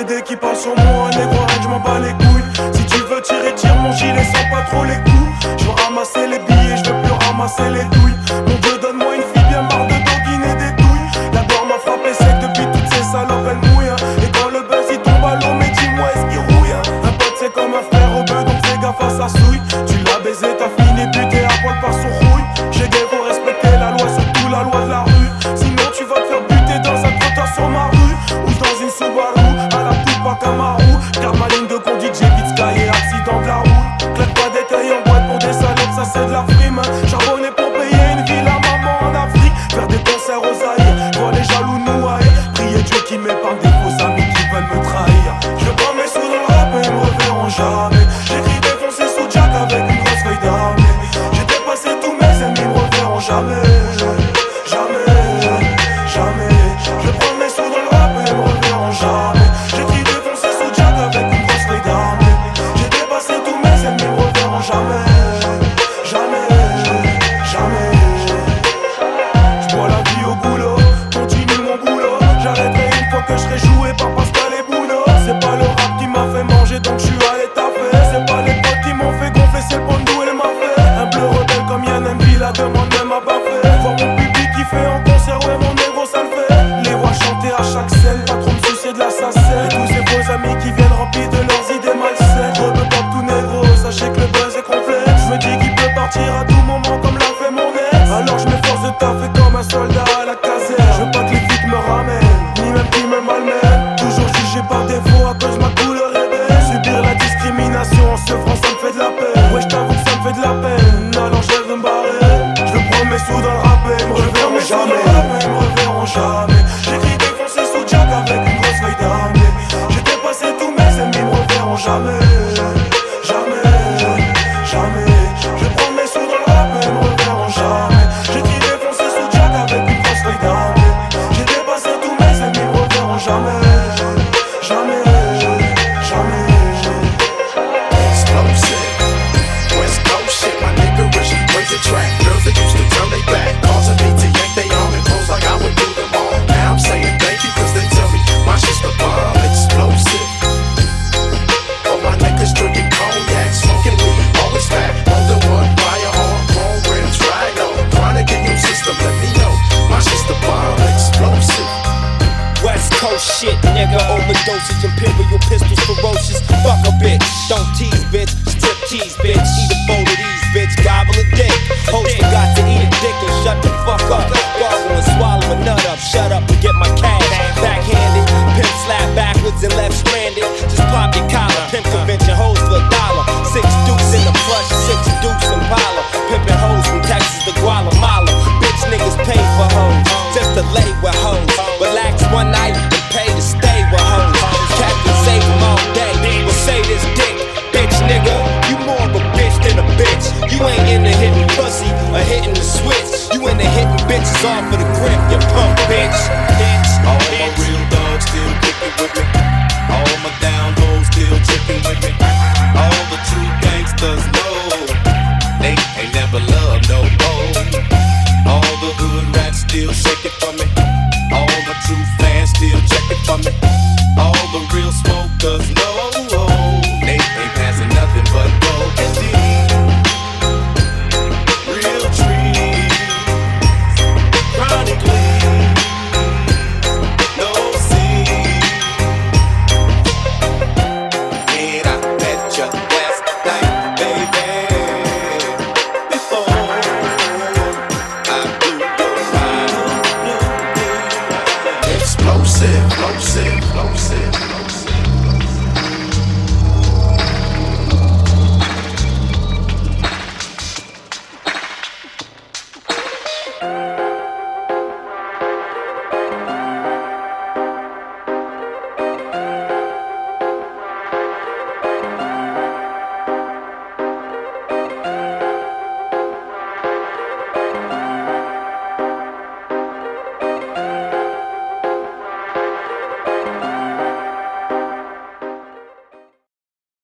PD qui parle sur moi, négro, je m'en bats les couilles. Si tu veux tirer, tire mon gilet sans pas trop les coups. Je veux ramasser les billets, je veux plus ramasser les douilles. magic, the shit, nigga. Overdoses, imperial pistols, ferocious. Fuck a bitch. Don't tease, bitch. Strip tease, bitch. Eat a bowl of these, bitch. Gobble a dick. Host got to eat a dick and shut the fuck up. Gobble and swallow a nut up. Shut up and get my cash. Backhanded. Pimp slap backwards and left stranded. Just pop your collar. Pimp convention hoes for a dollar. Six deuce in the plush, six deuce Impala. Pimpin' hoes from Texas to Guatemala. Bitch niggas pay for hoes. Just to lay well.